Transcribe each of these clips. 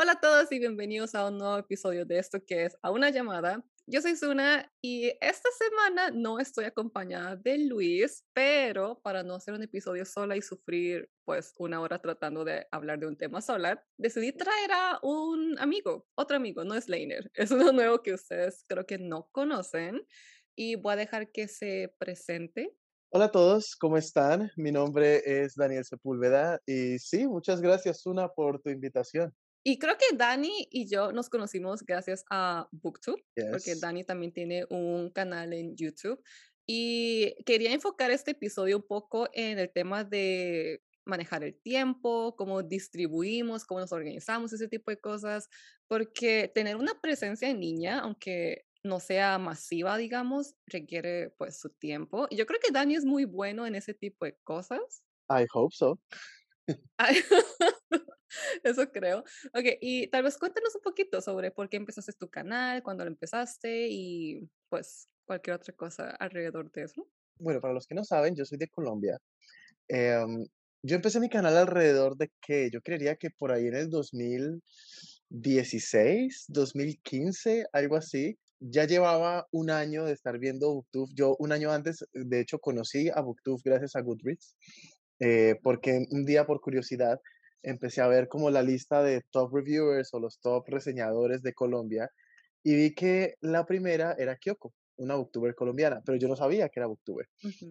Hola a todos y bienvenidos a un nuevo episodio de esto que es A una llamada. Yo soy Suna y esta semana no estoy acompañada de Luis, pero para no hacer un episodio sola y sufrir pues una hora tratando de hablar de un tema sola, decidí traer a un amigo, otro amigo, no es Leiner, es uno nuevo que ustedes creo que no conocen y voy a dejar que se presente. Hola a todos, ¿cómo están? Mi nombre es Daniel Sepúlveda y sí, muchas gracias Suna por tu invitación. Y creo que Dani y yo nos conocimos gracias a Booktube, porque Dani también tiene un canal en YouTube. Y quería enfocar este episodio un poco en el tema de manejar el tiempo, cómo distribuimos, cómo nos organizamos, ese tipo de cosas, porque tener una presencia en línea, aunque no sea masiva, digamos, requiere pues su tiempo. Y yo creo que Dani es muy bueno en ese tipo de cosas. I hope so. Eso creo. Ok, y tal vez cuéntanos un poquito sobre por qué empezaste tu canal, cuándo lo empezaste y pues cualquier otra cosa alrededor de eso. Bueno, para los que no saben, yo soy de Colombia. Em, yo empecé mi canal alrededor de que yo creería que por ahí en el 2016, 2015, algo así. Ya llevaba un año de estar viendo Booktube. Yo un año antes, de hecho, conocí a Booktube gracias a Goodreads, eh, porque un día por curiosidad empecé a ver como la lista de top reviewers o los top reseñadores de Colombia y vi que la primera era Kyoko, una booktuber colombiana, pero yo no sabía que era booktuber.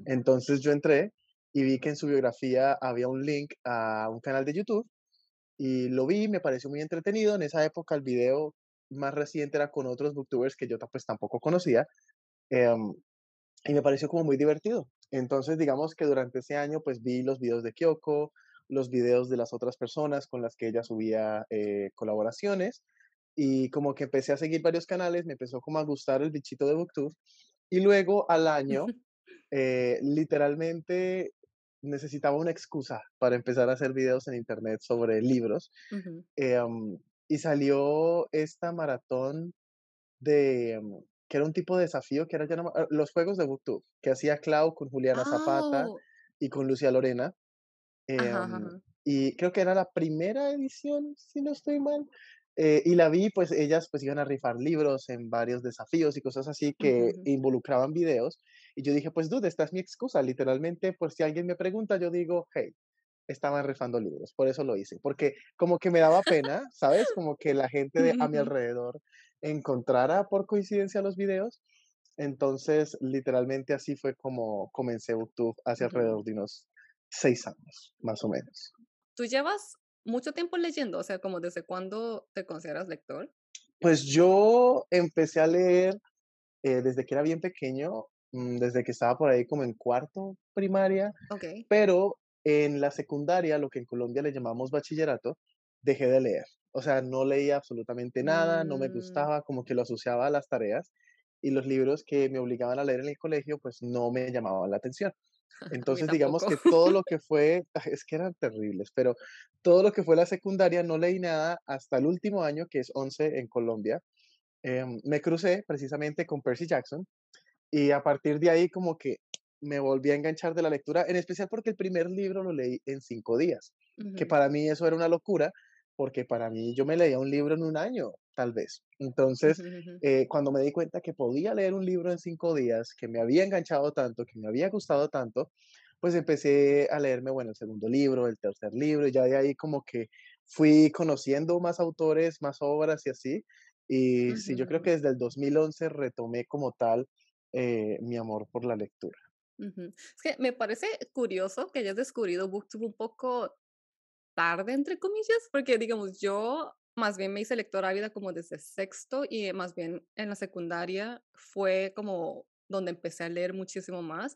Entonces yo entré y vi que en su biografía había un link a un canal de YouTube y lo vi, me pareció muy entretenido. En esa época el video más reciente era con otros booktubers que yo pues tampoco conocía em, y me pareció como muy divertido. Entonces digamos que durante ese año pues vi los videos de Kyoko, los videos de las otras personas con las que ella subía eh, colaboraciones y como que empecé a seguir varios canales, me empezó como a gustar el bichito de Booktube y luego al año eh, literalmente necesitaba una excusa para empezar a hacer videos en internet sobre libros em, y salió esta maratón de em, que era un tipo de desafío que era ya ah, los juegos de Booktube que hacía Clau con Juliana Zapata y con Lucia Lorena Em, y creo que era la primera edición, si no estoy mal. Eh, y la vi, pues ellas pues iban a rifar libros en varios desafíos y cosas así que involucraban videos. Y yo dije, pues dude, esta es mi excusa. Literalmente, por si alguien me pregunta, yo digo, hey, estaban rifando libros. Por eso lo hice. Porque como que me daba pena, ¿sabes? Como que la gente de, a mi alrededor encontrara por coincidencia los videos. Entonces, literalmente así fue como comencé YouTube hace alrededor de unos seis años, más o menos. ¿Tú llevas mucho tiempo leyendo? O sea, como desde cuándo te consideras lector? Pues yo empecé a leer eh, desde que era bien pequeño, mm, desde que estaba por ahí como en cuarto primaria, okay. pero en la secundaria, lo que en Colombia le llamamos bachillerato, dejé de leer. O sea, no leía absolutamente nada, no me mm. gustaba, como que lo asociaba a las tareas y los libros que me obligaban a leer en el colegio, pues no me llamaban la atención. Entonces, digamos que todo lo que fue, es que eran terribles, pero todo lo que fue la secundaria no leí nada hasta el último año, que es 11 en Colombia. Em, me crucé precisamente con Percy Jackson y a partir de ahí como que me volví a enganchar de la lectura, en especial porque el primer libro lo leí en cinco días, que para mí eso era una locura, porque para mí yo me leía un libro en un año, tal vez. Entonces, eh, cuando me di cuenta que podía leer un libro en cinco días, que me había enganchado tanto, que me había gustado tanto, pues empecé a leerme, bueno, el segundo libro, el tercer libro, y ya de ahí como que fui conociendo más autores, más obras y así. Y sí, yo creo que desde el 2011 retomé como tal eh, mi amor por la lectura. Es que me parece curioso que hayas descubierto BookTube un poco tarde, entre comillas, porque digamos, yo más bien me hice lectora ávida como desde sexto y más bien en la secundaria fue como donde empecé a leer muchísimo más.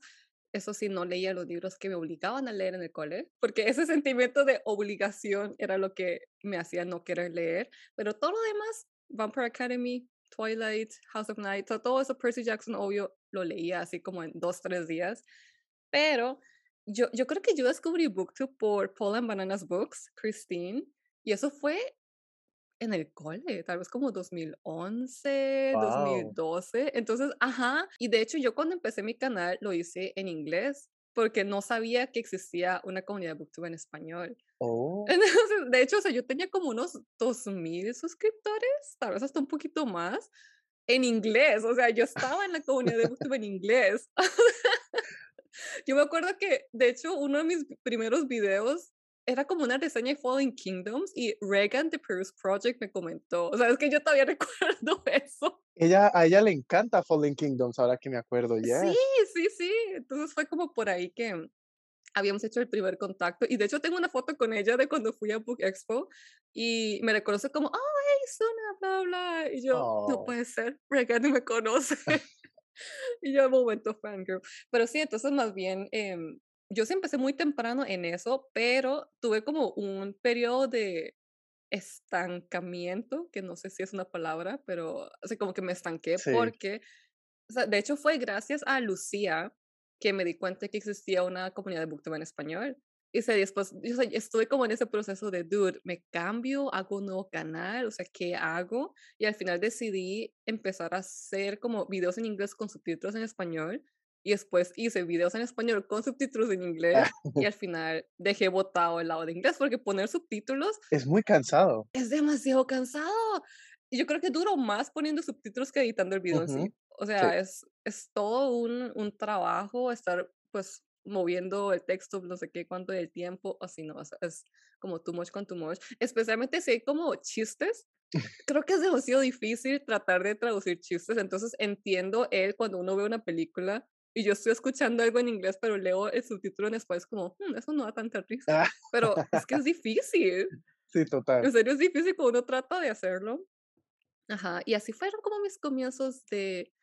Eso sí, no leía los libros que me obligaban a leer en el cole, porque ese sentimiento de obligación era lo que me hacía no querer leer, pero todo lo demás, Vampire Academy, Twilight, House of Night, todo eso, Percy Jackson, obvio, lo leía así como en dos, tres días, pero yo, yo creo que yo descubrí BookTube por Paul and Bananas Books, Christine, y eso fue en el cole, tal vez como 2011, 2012. Entonces, ajá. Y de hecho, yo cuando empecé mi canal lo hice en inglés porque no sabía que existía una comunidad de Booktube en español. Oh. Entonces, de hecho, o sea, yo tenía como unos 2000 suscriptores, tal vez hasta un poquito más, en inglés. O sea, yo estaba en la comunidad de Booktube en inglés. yo me acuerdo que, de hecho, uno de mis primeros videos era como una reseña de Falling Kingdoms y Reagan The Perus Project me comentó. O sea, es que yo todavía recuerdo eso. Ella, a ella le encanta Falling Kingdoms, ahora que me acuerdo, ya. Sí, sí, sí. Entonces fue como por ahí que habíamos hecho el primer contacto. Y de hecho tengo una foto con ella de cuando fui a Book Expo y me reconoce como, oh, hey, Suna, bla, bla. Y yo, no Oh. puede ser, Reagan me conoce. y yo, momento fangirl. Pero sí, entonces más bien, em, yo sí empecé muy temprano en eso, pero tuve como un periodo de estancamiento, que no sé si es una palabra, pero así como que me estanqué Sí. porque, o sea, de hecho fue gracias a Lucía que me di cuenta que existía una comunidad de booktube en español. Y se, después, yo, o sea, estuve como en ese proceso de, dude, me cambio, hago un nuevo canal, o sea, ¿qué hago? Y al final decidí empezar a hacer como videos en inglés con subtítulos en español. Y después hice videos en español con subtítulos en inglés. y al final dejé botado el lado de inglés porque poner subtítulos Es muy cansado. es demasiado cansado. Y yo creo que duro más poniendo subtítulos que editando el video en Ujú, sí. O sea, es, es todo un, un trabajo estar pues moviendo el texto, no sé qué, cuánto del tiempo, así no, o sea, es como too much con too much. Especialmente si hay como chistes. Creo que es demasiado difícil tratar de traducir chistes, entonces entiendo él cuando uno ve una película y yo estoy escuchando algo en inglés, pero leo el subtítulo en español, es como, "Hmm, eso no da tanta risa. Ah, Pero es que es difícil. sí, total. En serio es difícil cuando uno trata de hacerlo. Ajá, y así fueron como mis comienzos de,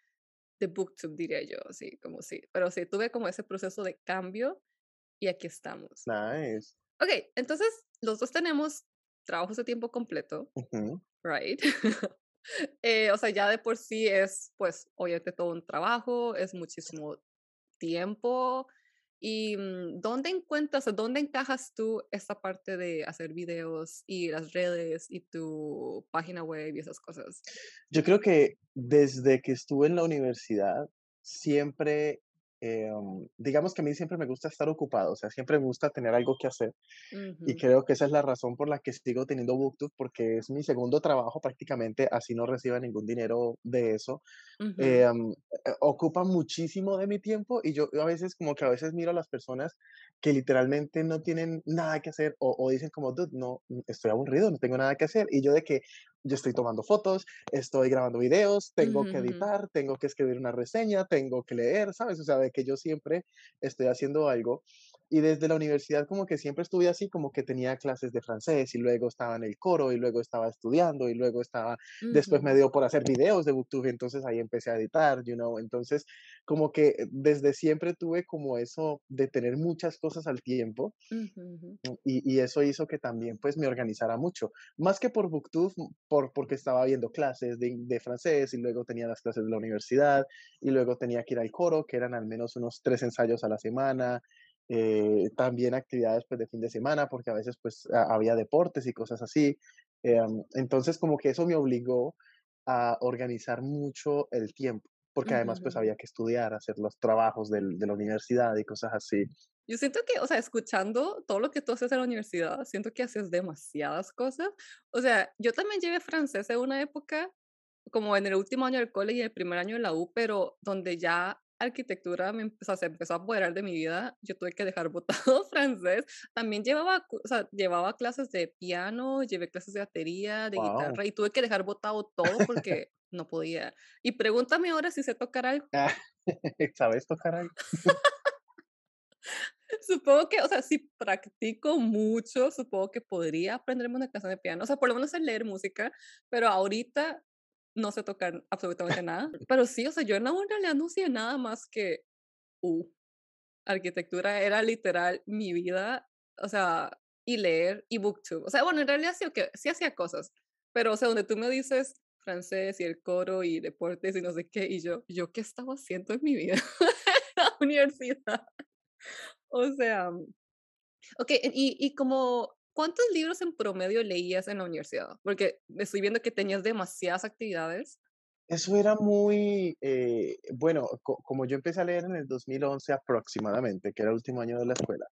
de booktube, diría yo, así como sí. Pero sí, tuve como ese proceso de cambio y aquí estamos. Nice. Ok, entonces los dos tenemos trabajos de tiempo completo, Ujú. right? Eh, o sea, ya de por sí es, pues, obviamente todo un trabajo, es muchísimo tiempo. ¿Y mm, dónde encuentras dónde encajas tú esta parte de hacer videos y las redes y tu página web y esas cosas? Yo creo que desde que estuve en la universidad, siempre, em, digamos que a mí siempre me gusta estar ocupado, o sea, siempre me gusta tener algo que hacer. Y Ujú, creo que esa es la razón por la que sigo teniendo BookTube, porque es mi segundo trabajo prácticamente, así no reciba ningún dinero de eso. ujú, Em, eh, ocupa muchísimo de mi tiempo y yo a veces como que a veces miro a las personas que literalmente no tienen nada que hacer o, o dicen como, dude, no, estoy aburrido, no tengo nada que hacer. Y yo de que yo estoy tomando fotos, estoy grabando videos, tengo que editar, tengo que escribir una reseña, tengo que leer, ¿sabes? O sea, de que yo siempre estoy haciendo algo. Y desde la universidad como que siempre estuve así, como que tenía clases de francés y luego estaba en el coro y luego estaba estudiando y luego estaba, después me dio por hacer videos de BookTube, entonces ahí empecé a editar, you know, entonces como que eh, desde siempre tuve como eso de tener muchas cosas al tiempo y, y eso hizo que también pues me organizara mucho, más que por BookTube, por, porque estaba viendo clases de, de francés y luego tenía las clases de la universidad y luego tenía que ir al coro, que eran al menos unos tres ensayos a la semana, eh, también actividades pues de fin de semana, porque a veces pues a- había deportes y cosas así. em, entonces como que eso me obligó a organizar mucho el tiempo, porque además pues había que estudiar, hacer los trabajos del- de la universidad y cosas así. Yo siento que, o sea, escuchando todo lo que tú haces en la universidad, siento que haces demasiadas cosas. O sea, yo también llevé francés en una época, como en el último año del cole y el primer año de la U, pero donde ya arquitectura me empezó, se empezó a apoderar de mi vida, yo tuve que dejar botado francés. También llevaba, o sea, llevaba clases de piano, llevé clases de batería, de Wow. guitarra y tuve que dejar botado todo porque no podía. Y pregúntame ahora si sé tocar algo. ¿Sabes tocar algo? Supongo que, o sea, si practico mucho, supongo que podría aprenderme una canción de piano, o sea, por lo menos sé leer música, pero ahorita no sé tocar absolutamente nada. Pero sí, o sea, yo en la U en realidad no hacía nada más que U. Arquitectura era literal mi vida, o sea, y leer y booktube. O sea, bueno, en realidad sí, ok, sí hacía cosas, pero o sea, donde tú me dices francés y el coro y deportes y no sé qué, y yo, ¿yo qué estaba haciendo en mi vida la universidad? O sea, Ok, y, y como, ¿cuántos libros en promedio leías en la universidad? Porque estoy viendo que tenías demasiadas actividades. Eso era muy, eh, bueno, co como yo empecé a leer en el 2011 aproximadamente, que era el último año de la escuela,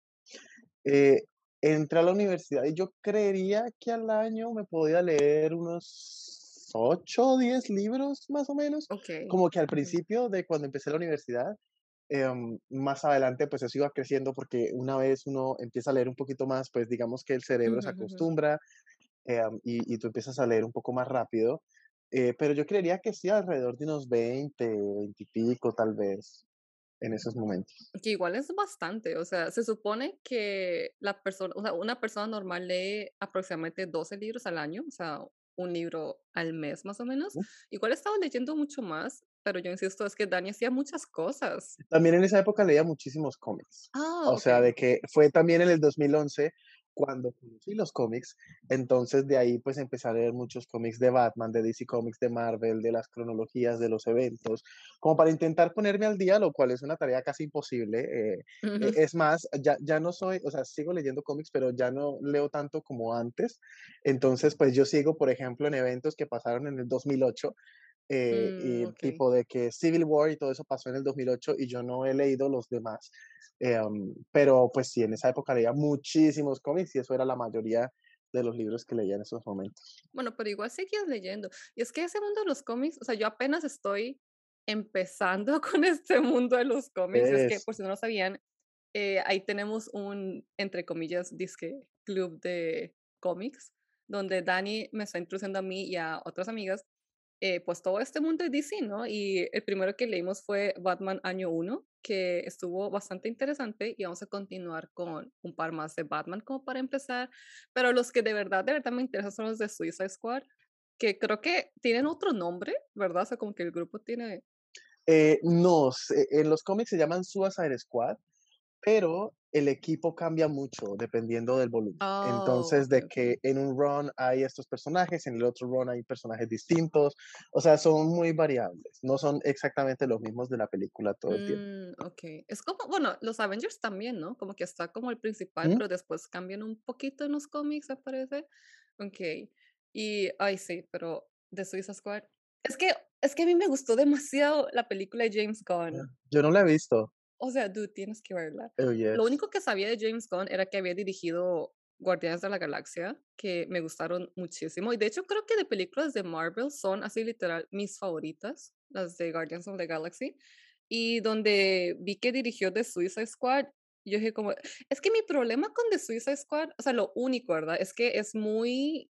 eh, entré a la universidad y yo creería que al año me podía leer unos 8 o 10 libros, más o menos. Okey. Como que al principio de cuando empecé la universidad, em, más adelante, pues eso iba creciendo porque una vez uno empieza a leer un poquito más, pues digamos que el cerebro se acostumbra, em, y y tú empiezas a leer un poco más rápido. Eh, pero yo creería que sí, alrededor de unos 20, 20 y pico, tal vez, en esos momentos. Que igual es bastante, o sea, se supone que la persona, o sea, una persona normal lee aproximadamente 12 libros al año, o sea, un libro al mes más o menos. ¿no? Igual he estado leyendo mucho más, pero yo insisto, es que Dani hacía muchas cosas. También en esa época leía muchísimos cómics. Ah, O sea, okey. de que fue también en el 2011 cuando conocí los cómics. Entonces, de ahí, pues, empecé a leer muchos cómics de Batman, de DC Comics, de Marvel, de las cronologías de los eventos, como para intentar ponerme al día, lo cual es una tarea casi imposible. Eh, e Ujú. es más, ya ya no soy o sea, sigo leyendo cómics, pero ya no leo tanto como antes. Entonces, pues, yo sigo, por ejemplo, en eventos que pasaron en el 2008 eh, Mm, y okey. tipo de que Civil War y todo eso pasó en el 2008 y yo no he leído los demás. Em, pero pues sí, en esa época leía muchísimos cómics y eso era la mayoría de los libros que leía en esos momentos. Bueno, pero igual seguías leyendo. Y es que ese mundo de los cómics, o sea, yo apenas estoy empezando con este mundo de los cómics. Es que, Es, por si no lo sabían, eh, ahí tenemos un, entre comillas, disque club de cómics, donde Dani me está introduciendo a mí y a otras amigas, eh, pues todo este mundo de DC, ¿no? Y el primero que leímos fue Batman Año uno que estuvo bastante interesante y vamos a continuar con un par más de Batman como para empezar, pero los que de verdad, de verdad me interesan son los de Suicide Squad, que creo que tienen otro nombre, ¿verdad? O sea, como que el grupo tiene... eh, no, en los cómics se llaman Suicide Squad, pero el equipo cambia mucho dependiendo del volumen. Oh, Entonces, ok, de ok. que en un run hay estos personajes, en el otro run hay personajes distintos, o sea, son muy variables, no son exactamente los mismos de la película todo el tiempo. Mm, okey. Es como, bueno, los Avengers también, ¿no? Como que está como el principal, ¿Mm? pero después cambian un poquito en los cómics, me parece. Okey. Y, ay, sí, pero de Suicide Squad es que es que a mí me gustó demasiado la película de James Gunn. Yo no la he visto. O sea, dude, tienes que verla. Oh, Lo yes. único que sabía de James Gunn era que había dirigido Guardianes de la Galaxia, que me gustaron muchísimo. Y de hecho, creo que de películas de Marvel son así literal mis favoritas, las de Guardians of the Galaxy. Y donde vi que dirigió The Suicide Squad, yo dije como, es que mi problema con The Suicide Squad, o sea, lo único, ¿verdad? Es que es muy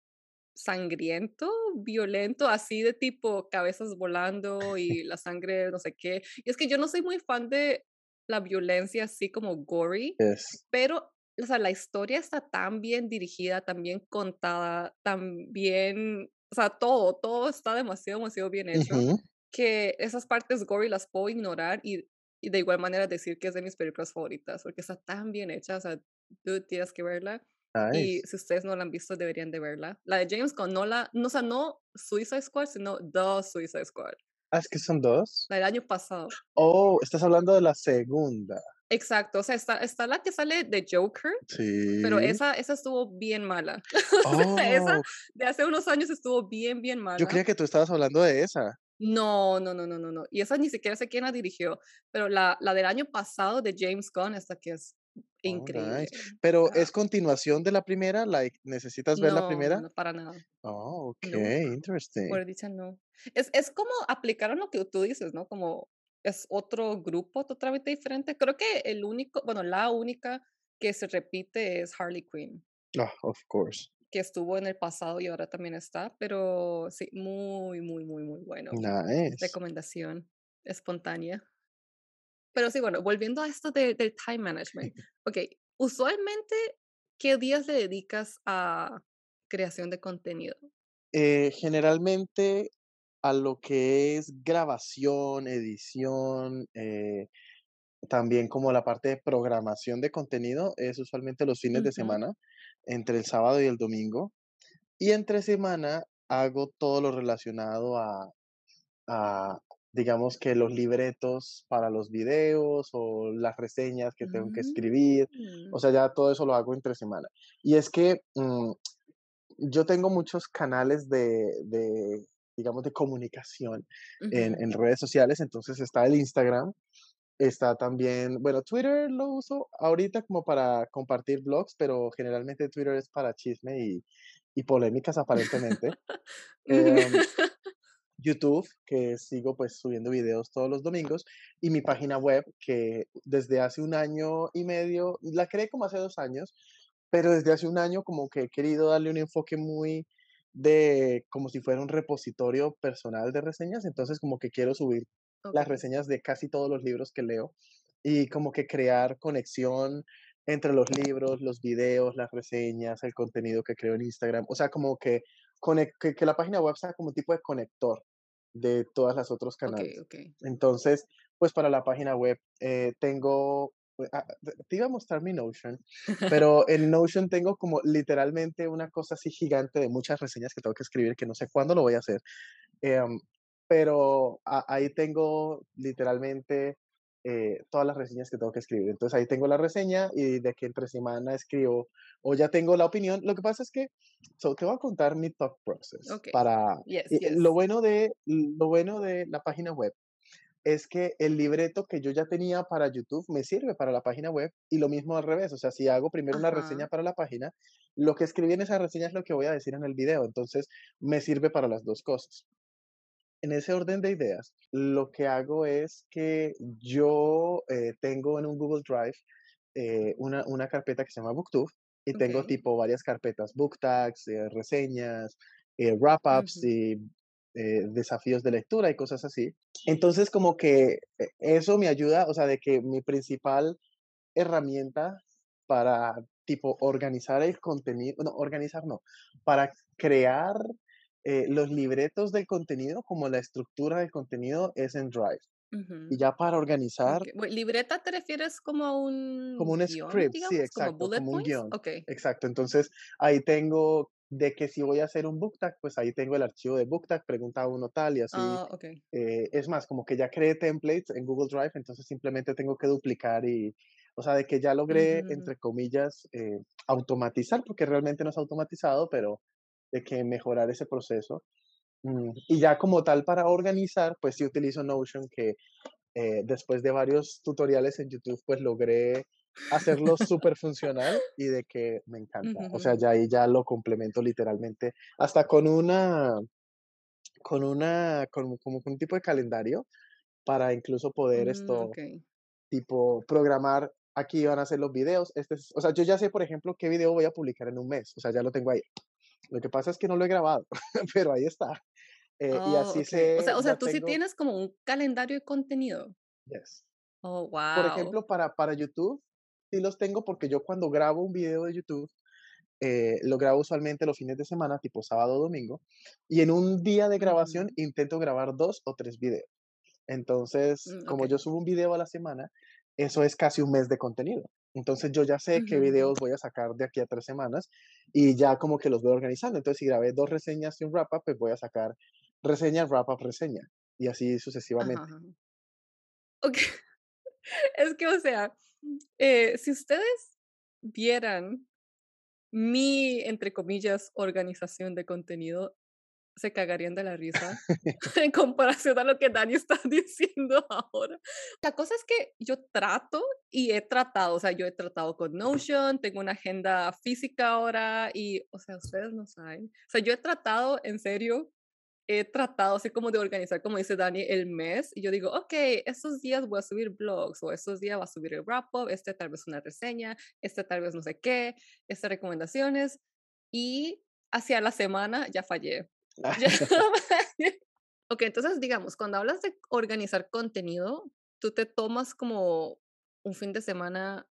sangriento, violento, así de tipo cabezas volando y la sangre, no sé qué. Y es que yo no soy muy fan de la violencia así como gory, Yes. pero, o sea, la historia está tan bien dirigida, tan bien contada, tan bien, o sea, todo, todo está demasiado, demasiado bien hecho, Ujú. que esas partes gory las puedo ignorar y, y de igual manera decir que es de mis películas favoritas, porque está tan bien hecha, o sea, tú tienes que verla. Y Nice. si ustedes no la han visto, deberían de verla. La de James la, no, o sea, no Suicide Squad, sino The Suicide Squad, Ah, es que son 2. la del año pasado. Oh, estás hablando de la segunda. Exacto, o sea, está, está la que sale de Joker, pero Sí. esa, esa estuvo bien mala. O sea, esa Oh, de hace unos años estuvo bien, bien yo mala. creía que tú estabas hablando de esa. No, no, no, no, no, no. Y esa ni siquiera sé quién la dirigió, pero la, la del año pasado de James Gunn, esta que es Oh, increíble. nice. Pero, ¿es continuación de la primera? Like, ¿necesitas ver la no, no, primera? no, para nada. Oh, No, okey, interesting. por dicha no. Es, es como aplicaron lo que tú dices, ¿no? Como es otro grupo totalmente diferente. Creo que el único, bueno, la única que se repite es Harley Quinn, Ah, of course. que estuvo en el pasado y ahora también está, pero sí, muy, muy, muy, muy bueno. Nice. Recomendación espontánea. Pero sí, bueno, volviendo a esto de, del time management. Ok, usualmente, ¿qué días le dedicas a creación de contenido? Eh, generalmente, a lo que es grabación, edición, eh, también como la parte de programación de contenido, es usualmente los fines de semana, entre el sábado y el domingo. Y entre semana hago todo lo relacionado a a, digamos que los libretos para los videos o las reseñas que tengo que escribir. O Mm, sea, ya todo eso lo hago entre semana. Y es que mm, yo tengo muchos canales de, de digamos, de comunicación en, en redes sociales. Entonces está el Instagram, está también, bueno, Twitter lo uso ahorita como para compartir blogs, pero generalmente Twitter es para chisme y, y polémicas aparentemente. Em, YouTube, que sigo pues subiendo videos todos los domingos, y mi página web, que desde hace un año y medio, la creé como hace dos años, pero desde hace un año como que he querido darle un enfoque muy de, como si fuera un repositorio personal de reseñas, entonces como que quiero subir las reseñas de casi todos los libros que leo y como que crear conexión entre los libros, los videos, las reseñas, el contenido que creo en Instagram, o sea, como que, que, que la página web sea como un tipo de conector de todas las otros canales. Entonces, pues para la página web eh, tengo, pues, ah, te iba a mostrar mi Notion, pero en Notion tengo como literalmente una cosa así gigante de muchas reseñas que tengo que escribir, que no sé cuándo lo voy a hacer. Em, pero a- ahí tengo literalmente eh, todas las reseñas que tengo que escribir. Entonces ahí tengo la reseña y de que entre semana escribo o ya tengo la opinión. Lo que pasa es que, so, te voy a contar mi thought process Okey. para... Yes, y Lo yes. bueno de, lo bueno de la página web es que el libreto que yo ya tenía para YouTube me sirve para la página web y lo mismo al revés. O sea, si hago primero una reseña Ajá, para la página, lo que escribí en esa reseña es lo que voy a decir en el video. Entonces, me sirve para las dos cosas. En ese orden de ideas, lo que hago es que yo eh, tengo en un Google Drive eh, una, una carpeta que se llama BookTube y tengo tipo varias carpetas, book tags, eh, reseñas, wrap-ups y desafíos de lectura y cosas así. Entonces, como que eso me ayuda, o sea, de que mi principal herramienta para tipo organizar el contenido, no, organizar no, para crear eh, los libretos del contenido, como la estructura del contenido es en Drive. Y Ujú. ya para organizar, Okey. Bue ¿libreta te refieres como a como un un guion, script, sí, digamos, como exacto, bullet como un guion. Okey. Exacto. Entonces, ahí tengo de que si voy a hacer un book tag, pues ahí tengo el archivo de book tag, pregunta uno tal y así. Ah, okey. eh, es más, como que ya creé templates en Google Drive, entonces simplemente tengo que duplicar y, o sea, de que ya logré, Ujú. entre comillas, eh, automatizar, porque realmente no es automatizado, pero de que mejorar ese proceso. Mm, y ya como tal para organizar, pues sí utilizo Notion, que eh, después de varios tutoriales en YouTube, pues logré hacerlo súper funcional y de que me encanta. O sea, ya ahí ya lo complemento literalmente, hasta con una, con una, con, como con un tipo de calendario para incluso poder Mm, esto, tipo, programar. Aquí van a ser los videos. Este es, o sea, yo ya sé, por ejemplo, qué video voy a publicar en un mes. O sea, ya lo tengo ahí. Lo que pasa es que no lo he grabado, pero ahí está. Eh, y Oh, así okey. O sea o sea, tú sí tienes como un calendario de contenido. yes. Oh, Por wow. ejemplo, para, para YouTube, sí los tengo porque yo cuando grabo un video de YouTube, eh, lo grabo usualmente los fines de semana, tipo sábado o domingo, y en un día de grabación intento grabar dos o tres videos. Entonces, Mm, como yo subo un video a la semana, eso es casi un mes de contenido. Entonces yo ya sé qué videos voy a sacar de aquí a tres semanas y ya como que los voy organizando. Entonces, si grabé dos reseñas y un wrap-up, pues voy a sacar reseña, wrap-up, reseña y así sucesivamente. ajá. Okey. Es que, o sea, eh, si ustedes vieran mi, entre comillas, "organización de contenido", se cagarían de la risa en comparación a lo que Dani está diciendo ahora. La cosa es que yo trato y he tratado, o sea, yo he tratado con Notion, tengo una agenda física ahora y, o sea, ustedes no saben. O sea, yo he tratado, en serio, he tratado así como de organizar, como dice Dani, el mes, y yo digo, okey, estos días voy a subir blogs, o estos días va a subir el wrap up, este tal vez una reseña, este tal vez no sé qué, estas recomendaciones, y hacia la semana ya fallé. Fallé. Okey, entonces, digamos, cuando hablas de organizar contenido, ¿tú te tomas como un fin de semana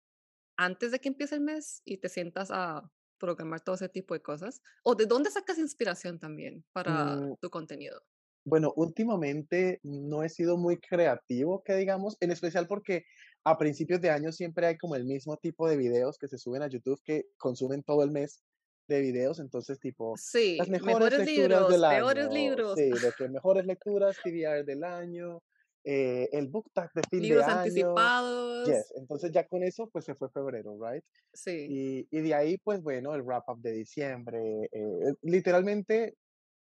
antes de que empiece el mes y te sientas a programar todo ese tipo de cosas? ¿O de dónde sacas inspiración también para Mm, tu contenido? Bueno, últimamente no he sido muy creativo, que digamos, en especial porque a principios de año siempre hay como el mismo tipo de videos que se suben a YouTube que consumen todo el mes de videos, entonces tipo las Sí, mejores mejores lecturas libros, del peores año, libros, sí, de que mejores lecturas TBR del año, eh, el book tag de fin de libros año, anticipados. yes, entonces ya con eso pues se fue febrero, right? Sí. Y, y de ahí pues bueno, el wrap up de diciembre, eh, literalmente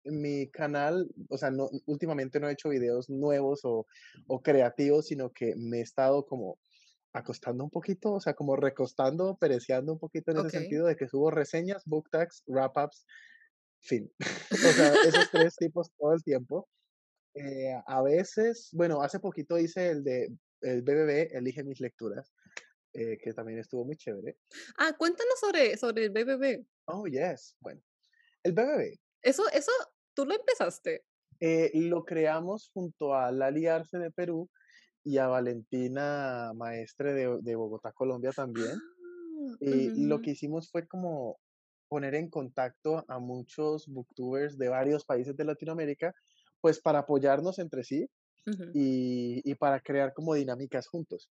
mi canal, o sea, no, últimamente no he hecho videos nuevos o, o creativos, sino que me he estado como acostando un poquito, o sea, como recostando, pereceando un poquito en ese Okey. sentido de que subo reseñas, book tags, wrap-ups, fin. O sea, esos 3 tipos todo el tiempo. Eh, a veces, bueno, hace poquito hice el de el BBB, Elige mis lecturas, eh, que también estuvo muy chévere. Ah, cuéntanos sobre sobre el BBB. Oh, yes. Bueno, el BBB, Eso eso, ¿tú lo empezaste? eh, lo creamos junto a Lali Arce de Perú y a Valentina Maestre de de Bogotá, Colombia, también. Ah, Y lo que hicimos fue como poner en contacto a muchos booktubers de varios países de Latinoamérica, pues para apoyarnos entre sí y y para crear como dinámicas juntos.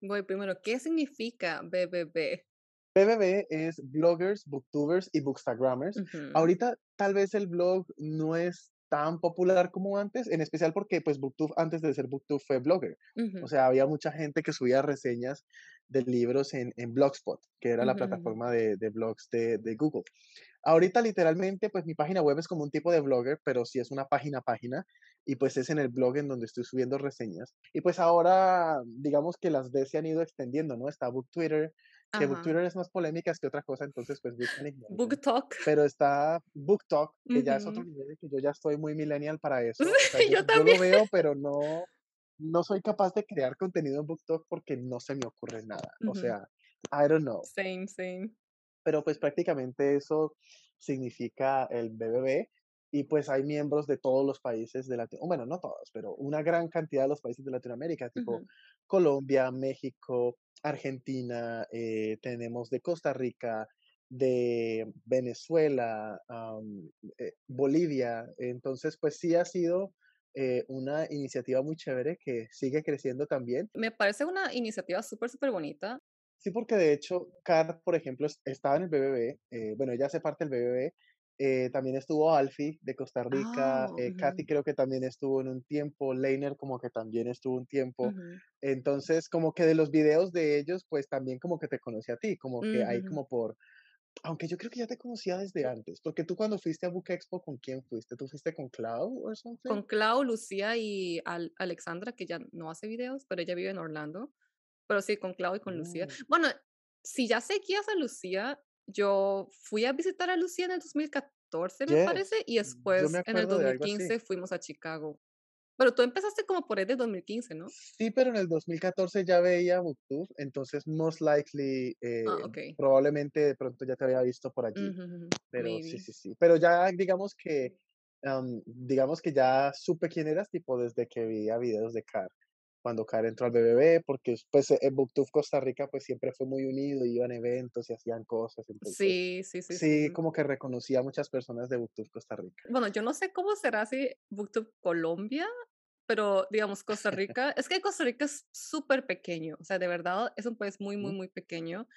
Voy primero, ¿qué significa BBB? BBB es bloggers, booktubers y bookstagrammers. Ujú, Ahorita tal vez el blog no es tan popular como antes, en especial porque pues Booktube antes de ser Booktube fue blogger. O sea, había mucha gente que subía reseñas de libros en, en Blogspot, que era la plataforma de, de blogs de, de Google. Ahorita literalmente pues mi página web es como un tipo de blogger, pero sí es una página página y pues es en el blog en donde estoy subiendo reseñas. Y pues ahora digamos que las D se han ido extendiendo, ¿no? Está BookTwitter, que ajá. Twitter es más polémicas que otra cosa, entonces pues ignorarla. BookTok. Pero está BookTok, que ya es otro nivel, que yo ya estoy muy millennial para eso. O sea, yo, yo yo lo también. veo, pero no, no soy capaz de crear contenido en BookTok porque no se me ocurre nada. O Ujú. sea, I don't know. Same, same. Pero pues prácticamente eso significa el BBB y pues hay miembros de todos los países de Latinoamérica, bueno, no todos, pero una gran cantidad de los países de Latinoamérica, tipo Ujú. Colombia, México, Argentina, eh, tenemos de Costa Rica, de Venezuela, eh, Bolivia. Entonces, pues sí ha sido eh, una iniciativa muy chévere que sigue creciendo también Me parece una iniciativa súper, súper bonita. Sí, porque de hecho, Kat, por ejemplo, es- estaba en el BBB, eh, bueno, ella hace parte del BBB, eh, también estuvo Alfie de Costa Rica, Ah, eh, Katy ujú, creo que también estuvo en un tiempo, Leiner como que también estuvo un tiempo, ujú, entonces como que de los videos de ellos, pues también como que te conocí a ti, como que ahí ujú. como por, aunque yo creo que ya te conocía desde antes, porque tú cuando fuiste a Book Expo, ¿con quién fuiste? ¿Tú fuiste con Clau o something? Con Clau, Lucía y Al Alexandra, que ya no hace videos, pero ella vive en Orlando. Pero sí, con Clau y con Lucía. Mm, Bueno, si ya seguías a Lucía, yo fui a visitar a Lucía en el 2014, me parece, y me después en el acuerdo de algo así. 2015 fuimos a Chicago. Pero tú empezaste como por ahí de 2015, ¿no? Sí, pero en el 2014 ya veía BookTube, entonces most likely, Ah, eh, probablemente de pronto ya te había visto por allí, pero sí, Maybe. sí, sí. Pero ya digamos que, am, digamos que ya supe quién eras, tipo, desde que veía videos de Car, cuando Car entró al BBB, porque pues en BookTube Costa Rica pues siempre fue muy unido, iban a eventos y hacían cosas, entonces Sí, sí, sí, sí, sí. como que reconocí a muchas personas de BookTube Costa Rica. Bueno, yo no sé cómo será si BookTube Colombia, pero digamos Costa Rica es que Costa Rica es súper pequeño, o sea, de verdad es un país muy, muy, muy pequeño.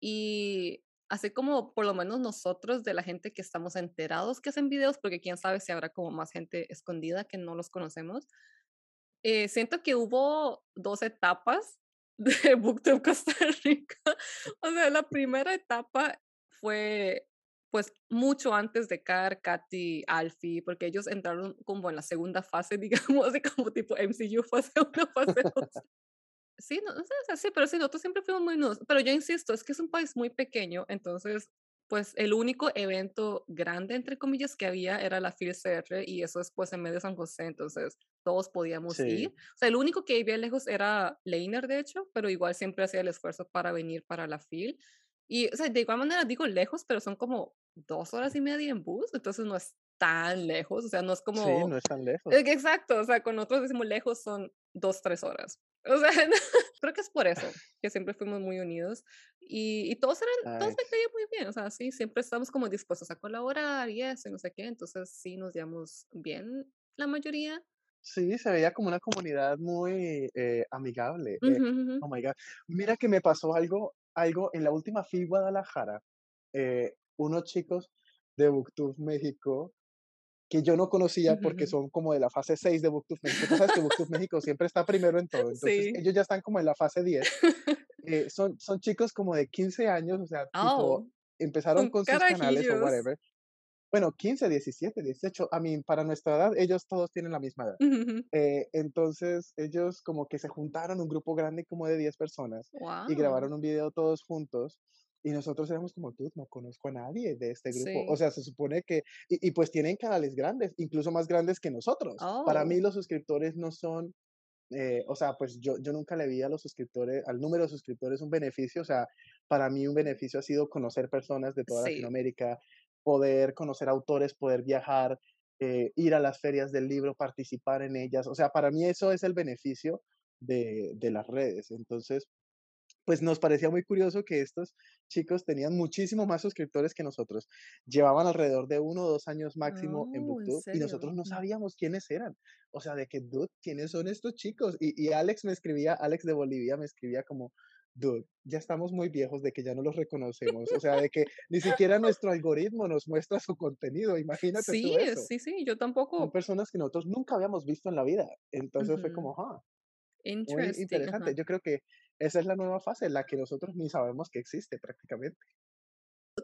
Y así como por lo menos nosotros, de la gente que estamos enterados que hacen videos, porque quién sabe si habrá como más gente escondida que no los conocemos, eh, siento que hubo 2 etapas de BookTube Costa Rica. O sea, la primera etapa fue, pues, mucho antes de Car, Katy, Alfie, porque ellos entraron como en la segunda fase, digamos, así como tipo MCU, fase 1, fase 2. Sí, no, o sea, o sea, sí, pero sí, nosotros siempre fuimos muy nuevos. Pero yo insisto, es que es un país muy pequeño, entonces, pues el único evento grande, entre comillas, que había era la FIL-CR y eso es pues en medio de San José, entonces todos podíamos ir. Sí, O sea, el único que vivía lejos era Leiner, de hecho, pero igual siempre hacía el esfuerzo para venir para la FIL. Y, o sea, de igual manera digo lejos, pero son como dos horas y media en bus, entonces no es tan lejos, o sea, no es sí, como no es tan lejos. exacto, o sea, con nosotros decimos lejos son 2 3 horas. O sea, creo que es por eso, que siempre fuimos muy unidos y y todos eran todos me caían muy bien, o sea, sí, siempre estamos como dispuestos a colaborar y eso y no sé qué, entonces sí nos llevamos bien la mayoría. Sí, se veía como una comunidad muy, eh, amigable, eh, Ujú, ujú, oh my god. Mira que me pasó algo algo en la última FIL Guadalajara, eh, unos chicos de Booktube México, que yo no conocía porque son como de la fase 6 de Booktube México. Tú sabes que Booktube México siempre está primero en todo, entonces Sí. ellos ya están como en la fase 10. Eh, son son chicos como de 15 años, o sea, tipo, Oh, empezaron son con sus canales o whatever, bueno, 15, 17, 18, a mí, para nuestra edad, ellos todos tienen la misma edad. Eh, entonces, ellos como que se juntaron un grupo grande como de 10 personas y Wow. grabaron un video todos juntos. Y nosotros éramos como, tú, no conozco a nadie de este grupo. O Sí. sea, se supone que, y, y pues tienen canales grandes, incluso más grandes que nosotros. Para mí Oh, los suscriptores no son eh, o sea, pues yo, yo nunca le vi a los suscriptores, al número de suscriptores un beneficio, o sea, para mí un beneficio ha sido conocer personas de toda sí. Latinoamérica, poder conocer autores, poder viajar, eh, ir a las ferias del libro, participar en ellas, o sea, para mí eso es el beneficio de, de las redes. Entonces, pues nos parecía muy curioso que estos chicos tenían muchísimo más suscriptores que nosotros. Llevaban alrededor de uno o dos años máximo en Oh, ¿en BookTube y nosotros no sabíamos quiénes eran. O sea, de que, dude, ¿quiénes son estos chicos? Y, y Alex me escribía, Alex de Bolivia me escribía como, dude, ya estamos muy viejos de que ya no los reconocemos. O sea, de que ni siquiera nuestro algoritmo nos muestra su contenido. Imagínate Sí, tú eso. sí, sí, yo Son tampoco. personas que nosotros nunca habíamos visto en la vida. Entonces fue Ujú. como, ah, muy interesante. ajá. Yo creo que esa es la nueva fase, la que nosotros ni sabemos que existe prácticamente.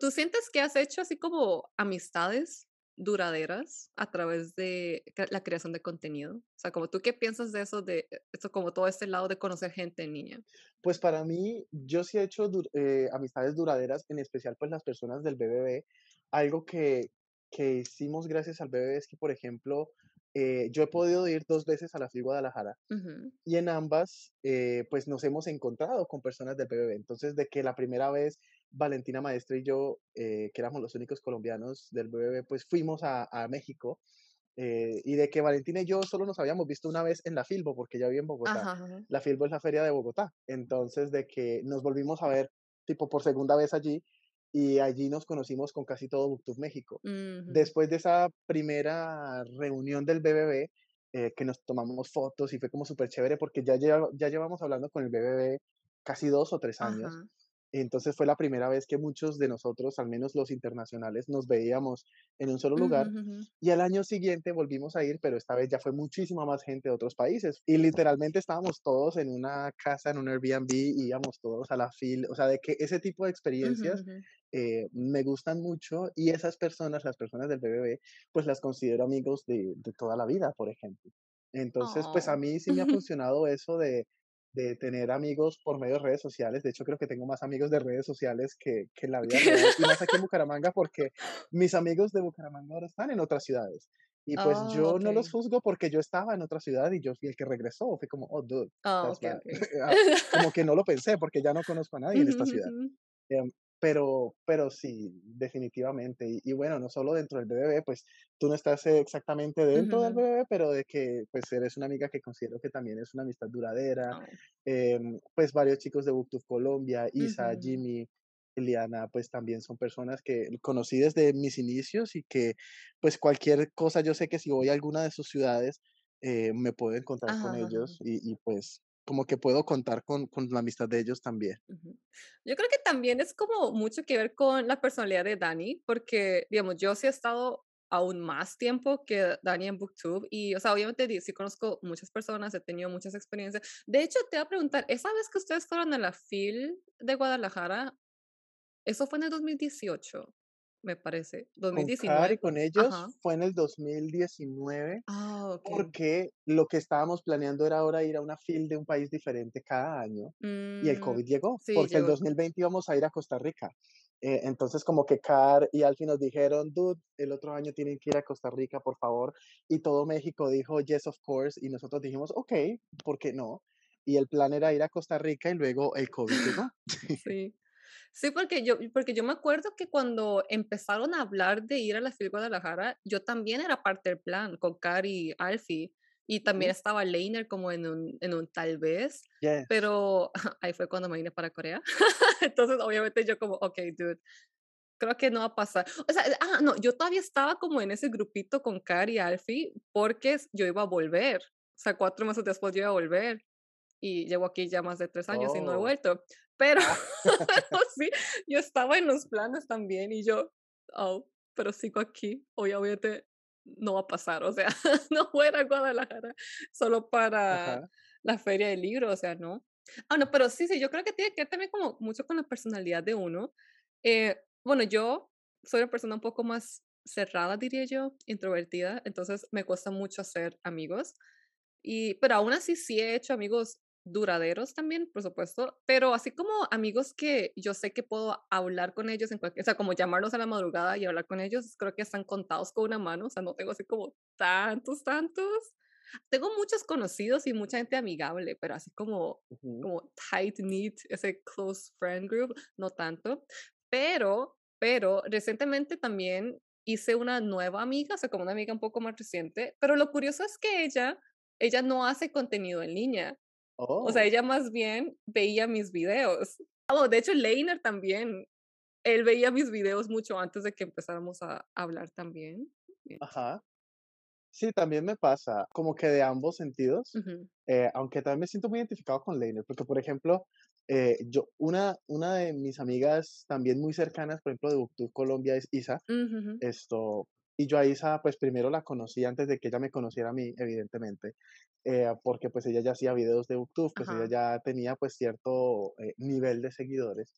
¿Tú sientes que has hecho así como amistades duraderas a través de la creación de contenido? O sea, como tú qué piensas de eso, de esto, como todo este lado de conocer gente en línea. Pues para mí, yo sí he hecho eh, amistades duraderas, en especial pues las personas del BBB. Algo que, que hicimos gracias al BBB es que, por ejemplo, eh, yo he podido ir dos veces a la FIL Guadalajara Ujú, y en ambas, eh, pues nos hemos encontrado con personas del BBB. Entonces, de que la primera vez Valentina Maestre y yo, eh, que éramos los únicos colombianos del BBB, pues fuimos a, a México eh, y de que Valentina y yo solo nos habíamos visto una vez en la Filbo, porque ya vivía en Bogotá. Ajá, ajá. La Filbo es la feria de Bogotá. Entonces, de que nos volvimos a ver tipo por segunda vez allí y allí nos conocimos con casi todo BookTube México. Después de esa primera reunión del BBB, eh, que nos tomamos fotos y fue como súper chévere porque ya, lleva- ya llevamos hablando con el BBB casi dos o tres años. Entonces fue la primera vez que muchos de nosotros, al menos los internacionales, nos veíamos en un solo lugar. Y al año siguiente volvimos a ir, pero esta vez ya fue muchísima más gente de otros países. Y literalmente estábamos todos en una casa, en un Airbnb, y íbamos todos a la fila. O sea, de que ese tipo de experiencias eh, me gustan mucho y esas personas, las personas del BBB, pues las considero amigos de, de toda la vida, por ejemplo. Entonces, pues a mí sí me ha funcionado eso de, de tener amigos por medio de redes sociales. De hecho, creo que tengo más amigos de redes sociales que, que en la vida real y más aquí en Bucaramanga porque mis amigos de Bucaramanga ahora están en otras ciudades. Y pues Oh, yo no los juzgo porque yo estaba en otra ciudad y yo fui el que regresó. Fue como, oh, dude, okey, bad. okey. Ah, Como que no lo pensé porque ya no conozco a nadie en esta ciudad. ujú. Pero, pero sí, definitivamente. Y, y bueno, no solo dentro del BBB, pues tú no estás eh, exactamente dentro del. BBB, pero de que pues eres una amiga que considero que también es una amistad duradera. Oh. Em, pues varios chicos de BookTube Colombia, Isa. Jimmy, Eliana, pues también son personas que conocí desde mis inicios y que pues cualquier cosa, yo sé que si voy a alguna de sus ciudades, eh, me puedo encontrar Ajá, con ajá. ellos y, y pues como que puedo contar con, con la amistad de ellos también. Yo creo que también es como mucho que ver con la personalidad de Dani, porque, digamos, yo sí he estado aún más tiempo que Dani en BookTube y, o sea, obviamente sí conozco muchas personas, he tenido muchas experiencias. De hecho, te voy a preguntar, esa vez que ustedes fueron a la FIL de Guadalajara, eso fue en el 2018, me parece, Con CAR y 2019. con Ajá. ellos fue en el 2019 Ah, porque lo que estábamos planeando era ahora ir a una FIL de un país diferente cada año y el Mm, COVID llegó, sí, porque el llegó. 2020 íbamos a ir a Costa Rica. Eh, entonces como que CAR y Alfie nos dijeron, dude, el otro año tienen que ir a Costa Rica, por favor. Y todo México dijo, yes, of course. Y nosotros dijimos, ok, ¿por qué no? Y el plan era ir a Costa Rica y luego el COVID llegó. Sí. Sí, porque yo porque yo me acuerdo que cuando empezaron a hablar de ir a la FIL Guadalajara, yo también era parte del plan con Cari y Alfie, y también estaba Leiner como en un en un tal vez, Yes. pero ahí fue cuando me vine para Corea. Entonces, obviamente, yo como: "Okey, dude, creo que no va a pasar". O sea, ah, no, yo todavía estaba como en ese grupito con Cari y Alfie, porque yo iba a volver. O sea, 4 meses después yo iba a volver y llevo aquí ya más de 3 años y no he Oh. vuelto. Pero Ah, sí, yo estaba en los planes también y yo, oh, pero sigo aquí. Obviamente no va a pasar. O sea, no voy a ir a Guadalajara solo para Ajá. la feria del libro, o sea, no. Ah, no, pero sí, sí, yo creo que tiene que ver también como mucho con la personalidad de uno. Eh, bueno, yo soy una persona un poco más cerrada, diría yo, introvertida, entonces me cuesta mucho hacer amigos. Y, pero aún así sí he hecho amigos duraderos también, por supuesto, pero así como amigos que yo sé que puedo hablar con ellos en cualquier, o sea, como llamarlos a la madrugada y hablar con ellos, creo que están contados con una mano, o sea, no tengo así como tantos, tantos. Tengo muchos conocidos y mucha gente amigable, pero así como, como tight knit, ese close friend group, no tanto. Pero, pero recientemente también hice una nueva amiga, o sea, como una amiga un poco más reciente, pero lo curioso es que ella, ella no hace contenido en línea. O sea, Oh, ella más bien veía mis videos. Oh, de hecho, Leiner también, él veía mis videos mucho antes de que empezáramos a hablar también. Ajá. Sí, también me pasa, como que de ambos sentidos, eh, aunque también me siento muy identificado con Leiner, porque por ejemplo, eh, yo, una, una de mis amigas también muy cercanas, por ejemplo, de Booktube Colombia es Isa, esto, y yo a Isa, pues primero la conocí antes de que ella me conociera a mí, evidentemente, eh, porque pues ella ya hacía videos de Booktube, pues ella ya tenía pues cierto eh, nivel de seguidores.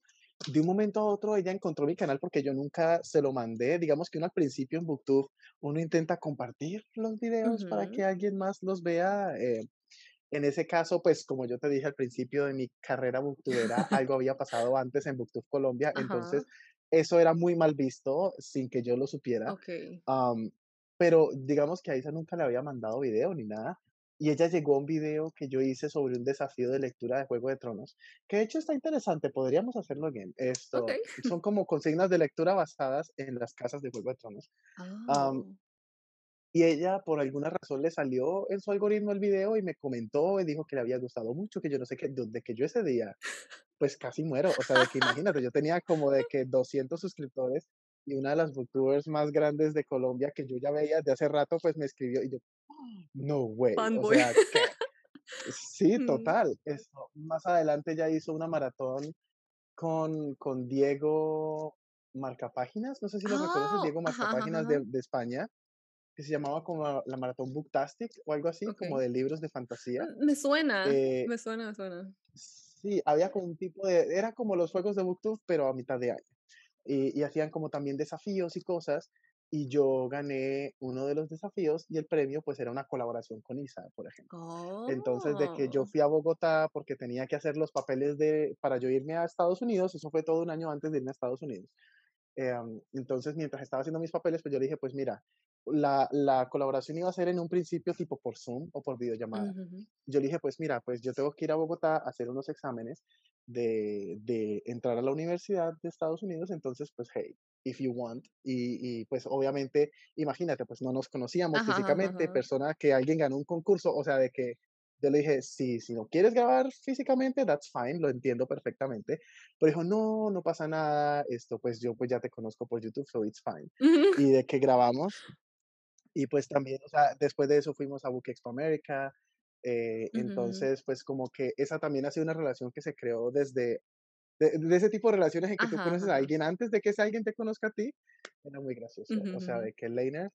De un momento a otro ella encontró mi canal porque yo nunca se lo mandé, digamos que uno al principio en Booktube, uno intenta compartir los videos para que alguien más los vea. eh, en ese caso, pues como yo te dije al principio de mi carrera booktubera, algo había pasado antes en Booktube Colombia, Ajá, entonces eso era muy mal visto sin que yo lo supiera. okey. Am, pero digamos que a Isa nunca le había mandado video ni nada. Y ella llegó a un video que yo hice sobre un desafío de lectura de Juego de Tronos, que de hecho está interesante, podríamos hacerlo bien. Esto son como consignas de lectura basadas en las casas de Juego de Tronos. Oh, y ella, por alguna razón, le salió en su algoritmo el video y me comentó y dijo que le había gustado mucho, que yo no sé qué, de que yo ese día, pues casi muero. O sea, de que imagínate, yo tenía como de que 200 suscriptores y una de las booktubers más grandes de Colombia que yo ya veía de hace rato, pues me escribió y yo, no. O sea, ¿qué? Sí, Mm. total. Esto, más adelante ya hizo una maratón con, con Diego Marcapáginas, no sé si lo reconoces, Ah, Diego ajá, ajá, Marcapáginas de, de España que se llamaba como la Maratón Booktastic o algo así, como Okey. de libros de fantasía. Mm, me suena, Eh, me suena, me suena. sí, había como un tipo de, era como los juegos de BookTube, pero a mitad de año. Y, y hacían como también desafíos y cosas. Y yo gané uno de los desafíos y el premio pues era una colaboración con ISA, por ejemplo. Entonces, de que yo Oh. fui a Bogotá porque tenía que hacer los papeles de, para yo irme a Estados Unidos, eso fue todo un año antes de irme a Estados Unidos. Em, entonces, mientras estaba haciendo mis papeles, pues yo le dije, pues mira, la, la colaboración iba a ser en un principio tipo por Zoom o por videollamada. Yo le dije, pues mira, pues yo tengo que ir a Bogotá a hacer unos exámenes de, de entrar a la universidad de Estados Unidos, entonces, pues hey, if you want. Y, y pues obviamente, imagínate, pues no nos conocíamos ajá, físicamente, ajá. persona que alguien ganó un concurso, o sea, de que yo le dije, sí, si no quieres grabar físicamente, that's fine, lo entiendo perfectamente. Pero dijo, no, no pasa nada, esto pues yo pues ya te conozco por YouTube, so it's fine. Y de que grabamos, y pues también, o sea, después de eso fuimos a Book Expo America, eh, Ujú, ujú. entonces pues como que esa también ha sido una relación que se creó desde, de, de ese tipo de relaciones en que tú Ajá, ajá, conoces a ajá. alguien antes de que ese alguien te conozca a ti, era muy gracioso. Ujú, O ujú, sea, de que Leiner.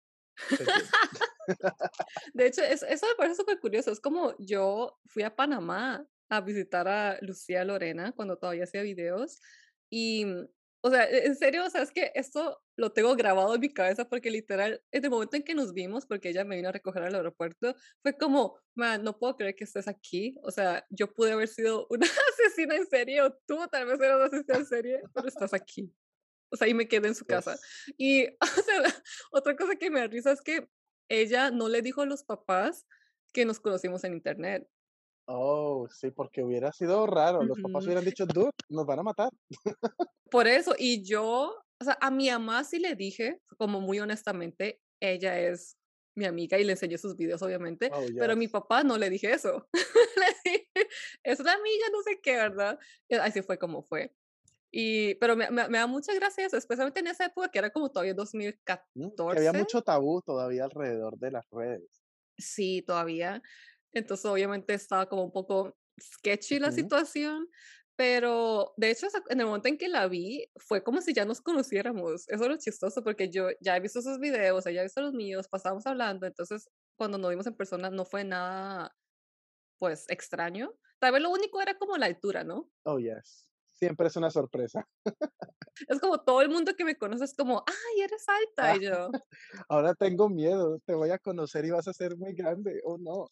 De hecho, es eso me parece súper curioso. Es como yo fui a Panamá a visitar a Lucía Lorena cuando todavía hacía videos y, o sea, e en serio, o sea, es que esto lo tengo grabado en mi cabeza porque literal, en el momento en que nos vimos, porque ella me vino a recoger al aeropuerto, fue como: "Man, no puedo creer que estés aquí". O sea, yo pude haber sido una asesina en serie o tú tal vez eras una asesina en serie, pero estás aquí. O sea, y me quedé en su casa. Y, o sea, otra cosa que me da risa es que ella no le dijo a los papás que nos conocimos en Internet. Oh, sí, porque hubiera sido raro. Los papás Ujú. hubieran dicho, dude, nos van a matar. Por eso, y yo, o sea, a mi mamá sí le dije, como muy honestamente, ella es mi amiga y le enseñé sus videos, obviamente, Oh, pero a mi papá no le dije eso. Le dije, es una amiga, no sé qué, ¿verdad? Y así fue como fue. Y, pero me, me, me da mucha gracia eso, especialmente en esa época que era como todavía Mm, Que había 2014, mucho tabú todavía alrededor de las redes. sí, todavía. Entonces, obviamente estaba como un poco sketchy la Ujú. situación, pero de hecho, en el momento en que la vi, fue como si ya nos conociéramos. Eso es lo chistoso, porque yo ya he visto sus videos, ella ha visto los míos, pasábamos hablando, entonces cuando nos vimos en persona no fue nada, pues, extraño. Tal vez lo único era como la altura, ¿no? Oh, yes. Siempre es una sorpresa. es como todo el mundo que me conoce es como, ay, eres alta. Ah, Y yo, ahora tengo miedo, te voy a conocer y vas a ser muy grande, ¿o no?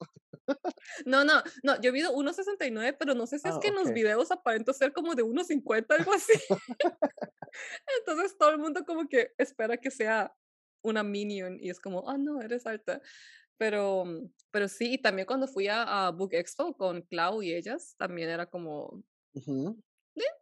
no, no, no, yo mido 1,69, pero no sé si es Ah, que en los videos aparento ser como de 1,50, algo así. Entonces todo el mundo como que espera que sea una minion y es como, ah, no, eres alta. Pero, mm, pero sí, y también cuando fui a, a Book Expo con Clau y ellas, también era como.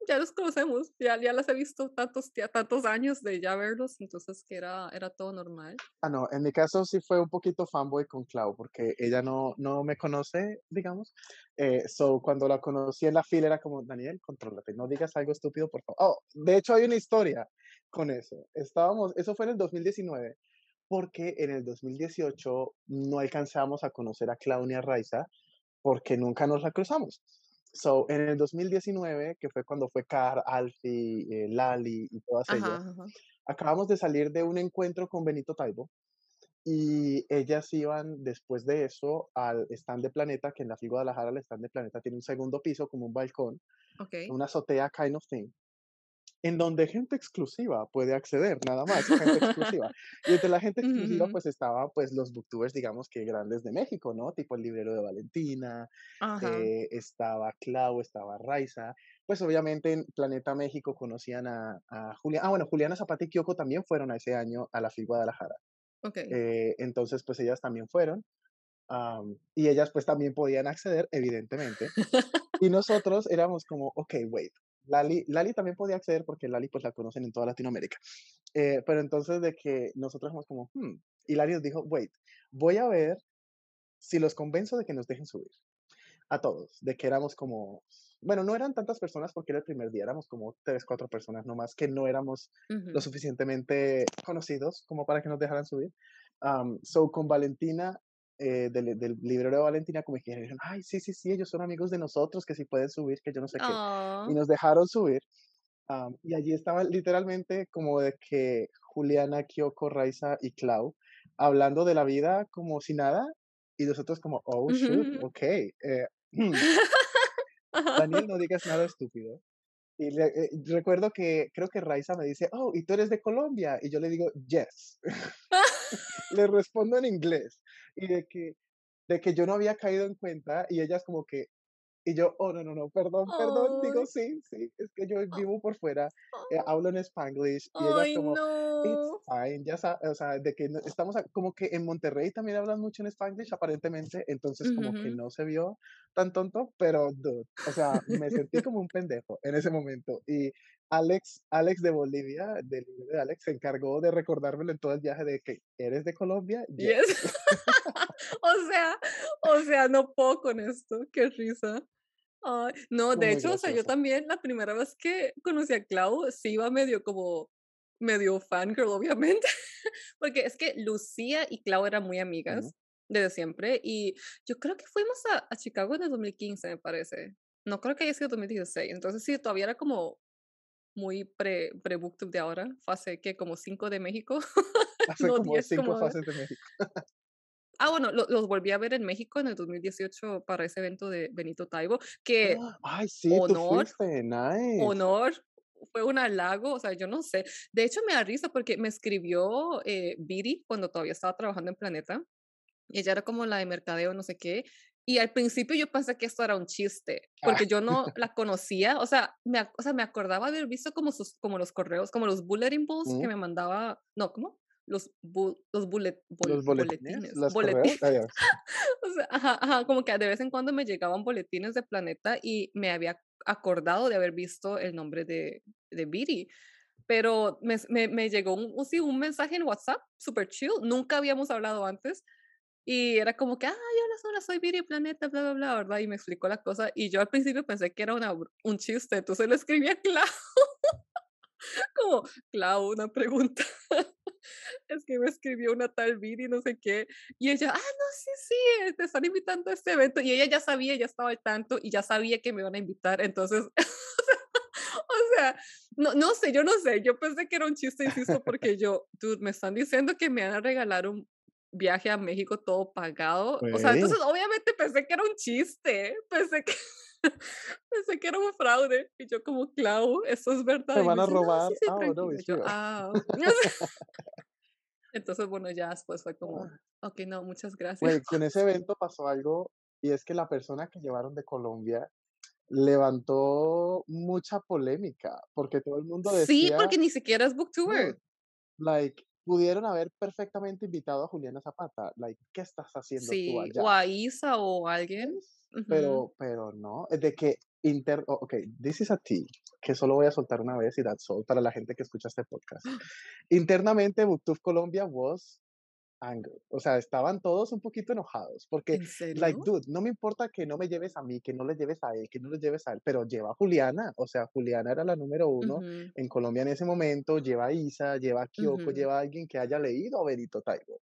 Ya los conocemos, ya, ya las he visto tantos, ya tantos años de ya verlos, entonces que era, era todo normal. Ah, no, en mi caso sí fue un poquito fanboy con Clau, porque ella no no me conoce, digamos, eh, so, cuando la conocí en la fila era como: "Daniel, contrólate, no digas algo estúpido, por favor". Oh, de hecho, hay una historia con eso. Estábamos eso fue en el 2019, porque en el 2018 no alcanzamos a conocer a Clau ni a Raiza, porque nunca nos la cruzamos. So, en el 2019, que fue cuando fue Car, Alfie, eh, Lali y todas Ajá, ellas, ajá. acabamos de salir de un encuentro con Benito Taibo, y ellas iban después de eso al stand de Planeta, que en la FI Guadalajara el stand de Planeta tiene un segundo piso, como un balcón, Ok. una azotea kind of thing, en donde gente exclusiva puede acceder, nada más, gente exclusiva. Y entre la gente exclusiva, ujú. pues estaba pues los booktubers, digamos que grandes de México, ¿no? Tipo el librero de Valentina, eh, estaba Clau, estaba Raiza. Pues obviamente en Planeta México conocían a, a Julia. Ah, bueno, Juliana Zapata y Kyoko también fueron a ese año a la FI Guadalajara. Ok. Eh, entonces, pues ellas también fueron, y ellas pues también podían acceder, evidentemente. Y nosotros éramos como, ok, wait. Lali, Lali también podía acceder porque Lali pues la conocen en toda Latinoamérica. Eh, pero entonces de que nosotros éramos como, hmm. Y Lali nos dijo, wait, voy a ver si los convenzo de que nos dejen subir a todos, de que éramos como, bueno, no eran tantas personas porque era el primer día, éramos como tres, cuatro personas nomás, que no éramos lo suficientemente conocidos como para que nos dejaran subir. So, con Valentina, eh, del, del librero de Valentina, como que dijeron, ay, sí, sí, sí, ellos son amigos de nosotros, que si pueden subir, que yo no sé qué. Y nos dejaron subir. am, y allí estaba literalmente como de que Juliana, Kyoko, Raiza y Clau hablando de la vida como si nada. Y nosotros como, oh, shoot, ok. eh, Ajá. Daniel, no digas nada estúpido. Y le- eh, recuerdo que creo que Raiza me dice, oh, ¿y tú eres de Colombia? Y yo le digo, yes. Le respondo en inglés. Y de que, de que yo no había caído en cuenta y ellas como que, y yo, oh, no, no, no, perdón, perdón, digo, sí, sí, es que yo a- vivo por fuera, eh, a- hablo en Spanglish y ellas ay, como, it's no. fine, ya sabes, o sea, de que no- estamos como que en Monterrey también hablan mucho en Spanglish aparentemente, entonces como que Ujú. no se vio tan tonto, pero, dude, o sea, me sentí como un pendejo en ese momento y Alex, Alex de Bolivia, del de Alex, se encargó de recordármelo en todo el viaje de que, ¿eres de Colombia? Yes. Yes. O sea, o sea, no puedo con esto, qué risa. Ay, no, de muy hecho, o sea, yo también la primera vez que conocí a Clau, sí iba medio como, medio fangirl, obviamente, porque es que Lucía y Clau eran muy amigas desde siempre y yo creo que fuimos a, a Chicago en el 2015, me parece. No creo que haya sido 2016, entonces sí, todavía era como muy pre, pre-booktube de ahora, hace que como 5 de México, Hace no como 10 cinco como fases de México. Ah, bueno, lo los volví a ver en México en el 2018 para ese evento de Benito Taibo, que Ay, sí, tú honor, fuiste, nice. honor, fue un halago, o sea, yo no sé. De hecho, me da risa porque me escribió, eh, Viri cuando todavía estaba trabajando en Planeta, ella era como la de mercadeo, no sé qué, y al principio yo pensé que esto era un chiste, Ah, porque yo no la conocía, o sea, me o sea, me acordaba haber visto como sus como los correos, como los bulletin boards que mm, me mandaba no, ¿cómo? Los bu los bullet bol los boletines, boletines, boletines. ah. O sea, ajá, ajá, como que de vez en cuando me llegaban boletines de Planeta y me había acordado de haber visto el nombre de, de Viri, pero me, me, me llegó un- sí, un mensaje en WhatsApp, super chill, nunca habíamos hablado antes y era como que, ay, hola, hola, soy Viri Planeta, bla, bla, bla, ¿verdad? Y me explicó la cosa y yo al principio pensé que era una, un chiste, entonces le escribí a Clau, como, Clau, una pregunta. es que me escribió una tal Viri, no sé qué, y ella, ah, no, sí, sí, eh, te están invitando a este evento, y ella ya sabía, ya estaba al tanto, y ya sabía que me iban a invitar, entonces, o sea, no, no sé, yo no sé, yo pensé que era un chiste, insisto, porque yo, dude, me están diciendo que me van a regalar un viaje a México todo pagado, o sea, entonces obviamente pensé que era un chiste, pensé que, Pensé que era un fraude. Y yo como, Clau, ¿eso es verdad? Te van a robar. sí, sí, Ah, ah. Entonces, bueno, ya después fue como, Ah, ok, no, muchas gracias. con ese evento pasó algo y es que la persona que llevaron de Colombia levantó mucha polémica porque todo el mundo Sí, decía, porque ni siquiera es booktuber. like, pudieron haber perfectamente invitado a Juliana Zapata. Like, ¿qué estás haciendo tú Sí, o allá? a Isa o a alguien. Yes, Ujú. Pero, pero no, de que inter, oh, ok, this is a tea, que solo voy a soltar una vez y that's all para la gente que escucha este podcast. Internamente, Booktube Colombia was anger. O sea, estaban todos un poquito enojados porque, ¿En like, dude, no me importa que no me lleves a mí, que no le lleves a él, que no le lleves a él, pero lleva a Juliana. O sea, Juliana era la número uno Ujú, en Colombia en ese momento, lleva a Isa, lleva a Kyoko, lleva a alguien que haya leído a Benito Taibo.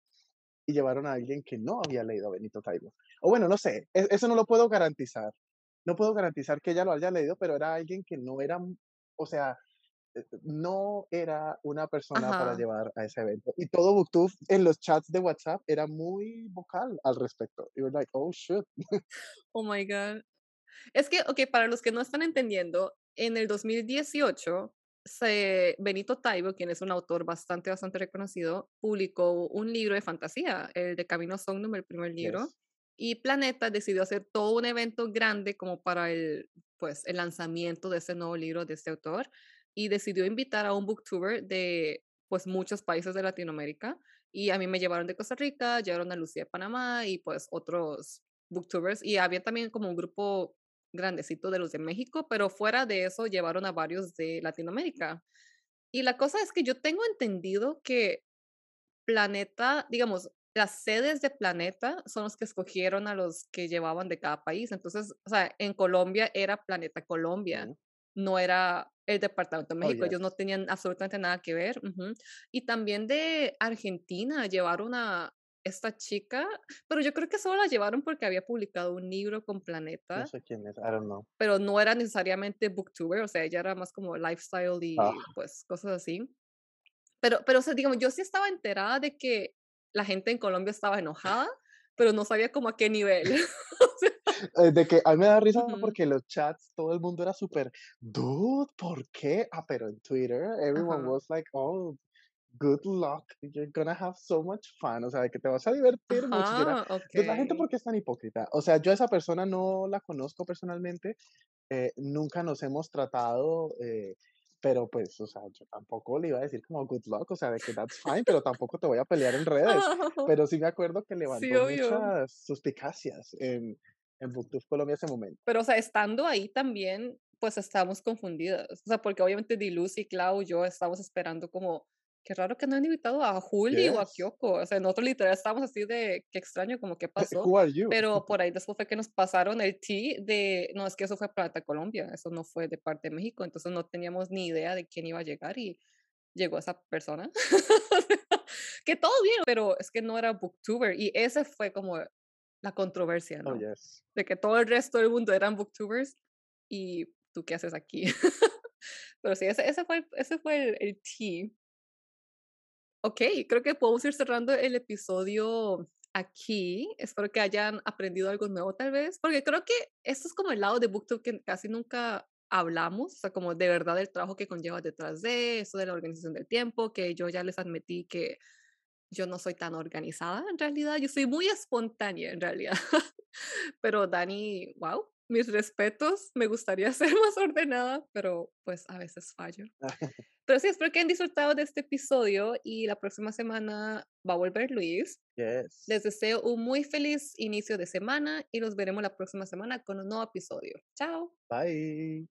Y llevaron a alguien que no había leído a Benito Taibo. O bueno, no sé, e- eso no lo puedo garantizar. No puedo garantizar que ella lo haya leído, pero era alguien que no era, o sea, no era una persona para llevar a ese evento. Y todo Booktube en los chats de WhatsApp era muy vocal al respecto. Y were like, oh shit. Oh my God. Es que, ok, para los que no están entendiendo, en el 2018, se, Benito Taibo, quien es un autor bastante, bastante reconocido, publicó un libro de fantasía, el de Camino Somnum, el primer libro, Yes. y Planeta decidió hacer todo un evento grande como para el, pues, el lanzamiento de ese nuevo libro de este autor, y decidió invitar a un booktuber de, pues, muchos países de Latinoamérica, y a mí me llevaron de Costa Rica, llevaron a Lucía de Panamá, y pues otros booktubers, y había también como un grupo grandecito de los de México, pero fuera de eso llevaron a varios de Latinoamérica. Y la cosa es que yo tengo entendido que Planeta, digamos, las sedes de Planeta son los que escogieron a los que llevaban de cada país. Entonces, o sea, en Colombia era Planeta Colombia. No era el Departamento de Oh, México. Ellos no yes. tenían absolutamente nada que ver. ujú. Y también de Argentina llevaron a esta chica, pero yo creo que solo la llevaron porque había publicado un libro con No Planeta, sé quién es, I don't know. pero no era necesariamente booktuber, o sea, ella era más como lifestyle y pues cosas así. Pero, pero, o sea, digamos, yo sí estaba enterada de que la gente en Colombia estaba enojada, pero no sabía como a qué nivel. O sea, eh, de que a mí me da risa ujú, porque los chats, todo el mundo era súper, dude, ¿por qué? Ah, pero en Twitter, everyone was like, oh, good luck, you're gonna have so much fun, o sea, que te vas a divertir mucho. Ajá, "Dude, la gente. ¿por qué es tan hipócrita? O sea, yo a esa persona no la conozco personalmente, eh, nunca nos hemos tratado, eh, pero pues, o sea, yo tampoco le iba a decir como good luck, o sea, de que that's fine, pero tampoco te voy a pelear en redes. Pero sí me acuerdo que levantó muchas suspicacias en, en Booktube Colombia ese momento. Pero, o sea, estando ahí también, pues estábamos confundidas. O sea, porque obviamente Diluz y Clau y yo estábamos esperando como, qué raro que no han invitado a Juli o a. Kyoko. O sea, nosotros literal estábamos así de, qué extraño, como qué pasó. Pero por ahí después fue que nos pasaron el tea de, no, es que eso fue Plata Colombia, eso no fue de parte de México. Entonces no teníamos ni idea de quién iba a llegar y llegó esa persona. Que todo bien, pero es que no era booktuber. Y ese fue como la controversia, Oh, ¿no? yes. de que todo el resto del mundo eran booktubers y tú qué haces aquí. Pero sí, ese, ese fue, ese fue el, el tea. Ok, creo que podemos ir cerrando el episodio aquí. Espero que hayan aprendido algo nuevo tal vez, porque creo que esto es como el lado de Booktube que casi nunca hablamos, o sea, como de verdad el trabajo que conlleva detrás de eso, de la organización del tiempo, que yo ya les admití que yo no soy tan organizada en realidad, yo soy muy espontánea en realidad. Pero Dani, wow, mis respetos, me gustaría ser más ordenada, pero pues a veces fallo. Pero sí, espero que hayan disfrutado de este episodio y la próxima semana va a volver Luis. Les yes. deseo un muy feliz inicio de semana y los veremos la próxima semana con un nuevo episodio. Chao. Bye.